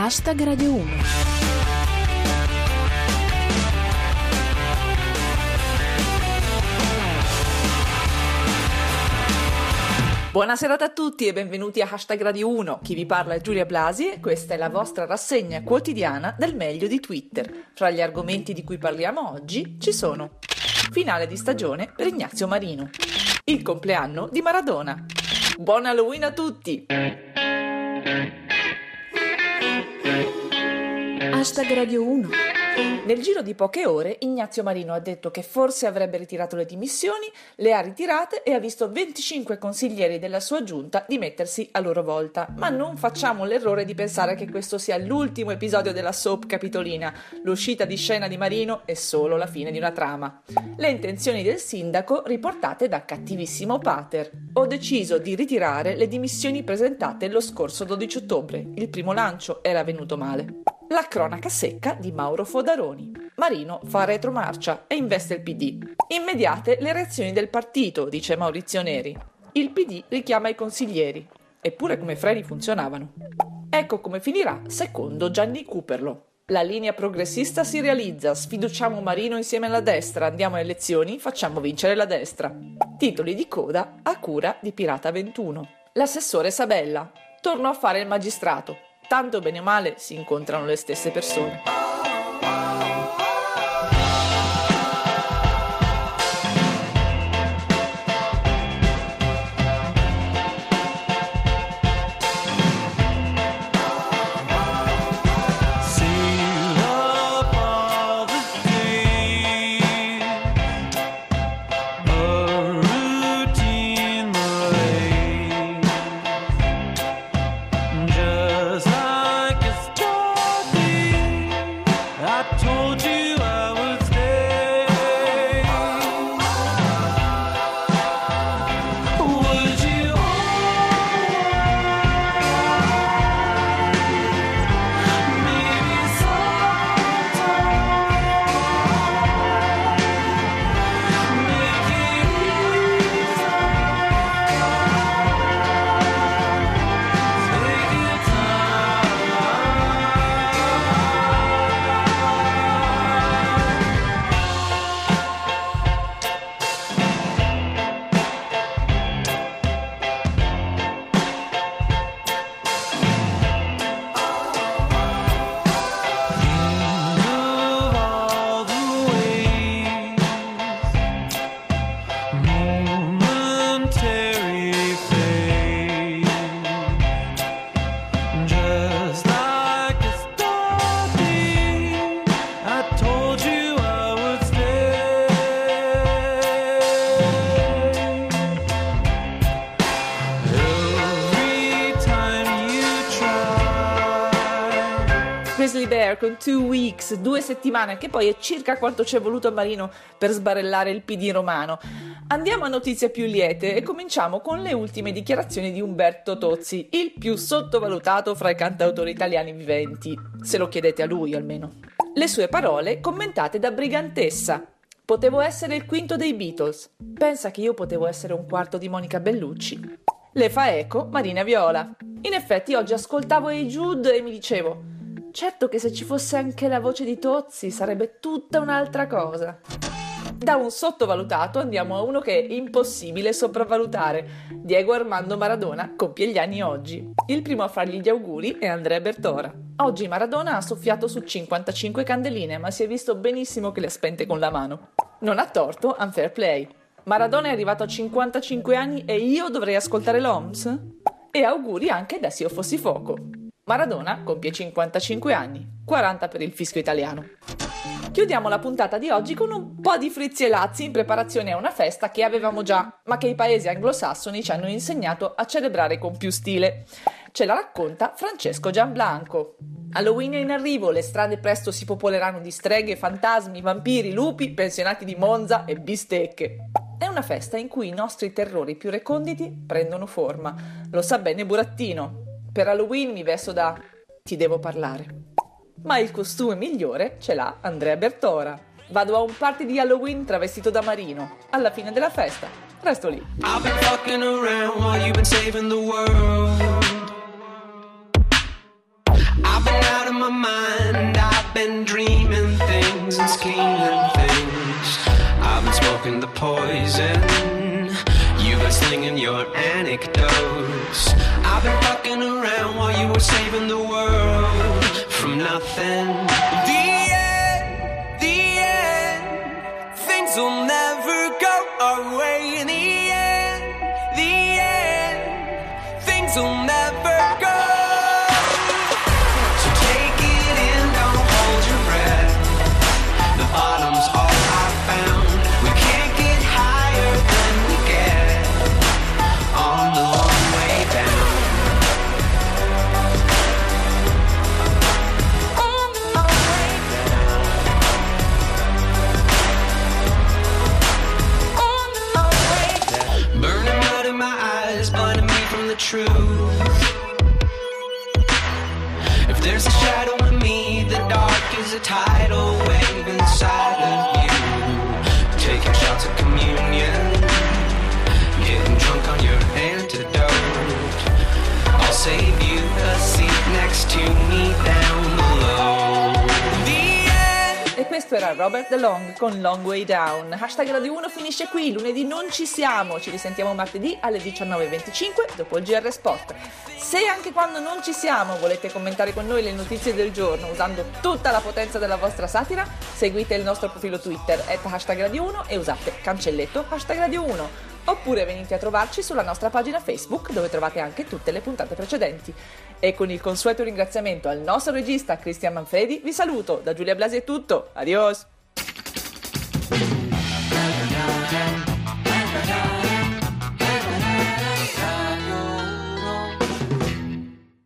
Hashtag Radio 1. Buona serata a tutti e benvenuti a Hashtag Radio 1. Chi vi parla è Giulia Blasi e questa è la vostra rassegna quotidiana del meglio di Twitter. Fra gli argomenti di cui parliamo oggi ci sono Finale di stagione per Ignazio Marino Il compleanno di Maradona Buon Halloween a tutti! Hashtag Radio 1. Nel giro di poche ore Ignazio Marino ha detto che forse avrebbe ritirato le dimissioni, le ha ritirate e ha visto 25 consiglieri della sua giunta dimettersi a loro volta. Ma non facciamo l'errore di pensare che questo sia l'ultimo episodio della soap capitolina. L'uscita di scena di Marino è solo la fine di una trama. Le intenzioni del sindaco riportate da cattivissimo Pater. Ho deciso di ritirare le dimissioni presentate lo scorso 12 ottobre. Il primo lancio era venuto male. La cronaca secca di Mauro Fodaroni. Marino fa retromarcia e investe il PD. Immediate le reazioni del partito, dice Maurizio Neri. Il PD richiama i consiglieri. Eppure come freni funzionavano. Ecco come finirà secondo Gianni Cooperlo. La linea progressista si realizza, sfiduciamo Marino insieme alla destra, andiamo alle elezioni, facciamo vincere la destra. Titoli di coda a cura di Pirata 21. L'assessore Sabella. Torno a fare il magistrato tanto bene o male si incontrano le stesse persone. Grizzly Bear con Two Weeks, due settimane, che poi è circa quanto ci è voluto a Marino per sbarellare il PD romano. Andiamo a notizie più liete e cominciamo con le ultime dichiarazioni di Umberto Tozzi, il più sottovalutato fra i cantautori italiani viventi, se lo chiedete a lui almeno. Le sue parole commentate da Brigantessa. Potevo essere il quinto dei Beatles. Pensa che io potevo essere un quarto di Monica Bellucci. Le fa eco Marina Viola. In effetti oggi ascoltavo Hey Jude e mi dicevo Certo che se ci fosse anche la voce di Tozzi sarebbe tutta un'altra cosa. Da un sottovalutato andiamo a uno che è impossibile sopravvalutare. Diego Armando Maradona compie gli anni oggi. Il primo a fargli gli auguri è Andrea Bertora. Oggi Maradona ha soffiato su 55 candeline, ma si è visto benissimo che le ha spente con la mano. Non ha torto, unfair play. Maradona è arrivato a 55 anni e io dovrei ascoltare l'OMS? E auguri anche da Se io fossi fuoco. Maradona compie 55 anni, 40 per il fischio italiano. Chiudiamo la puntata di oggi con un po' di frizzi e lazzi in preparazione a una festa che avevamo già, ma che i paesi anglosassoni ci hanno insegnato a celebrare con più stile. Ce la racconta Francesco Gianblanco. Halloween è in arrivo, le strade presto si popoleranno di streghe, fantasmi, vampiri, lupi, pensionati di Monza e bistecche. È una festa in cui i nostri terrori più reconditi prendono forma. Lo sa bene Burattino, per Halloween mi vesto da ti devo parlare. Ma il costume migliore ce l'ha Andrea Bertora. Vado a un party di Halloween travestito da marino. Alla fine della festa, resto lì. I've been fucking around while you've been saving the world. Fucking around while you were saving the world from nothing. The end, the end. Things will never go our way in the end. The end. Things will never go. Truth. If there's a shadow in me, the dark is a tidal wave inside of you. Questo era Robert DeLong con Long Way Down. Hashtag Radio 1 finisce qui, lunedì non ci siamo, ci risentiamo martedì alle 19.25 dopo il GR Sport. Se anche quando non ci siamo volete commentare con noi le notizie del giorno usando tutta la potenza della vostra satira, seguite il nostro profilo Twitter at hashtag Radio 1 e usate cancelletto hashtag Radio 1. Oppure venite a trovarci sulla nostra pagina Facebook dove trovate anche tutte le puntate precedenti. E con il consueto ringraziamento al nostro regista Cristian Manfredi vi saluto, da Giulia Blasi è tutto, adios!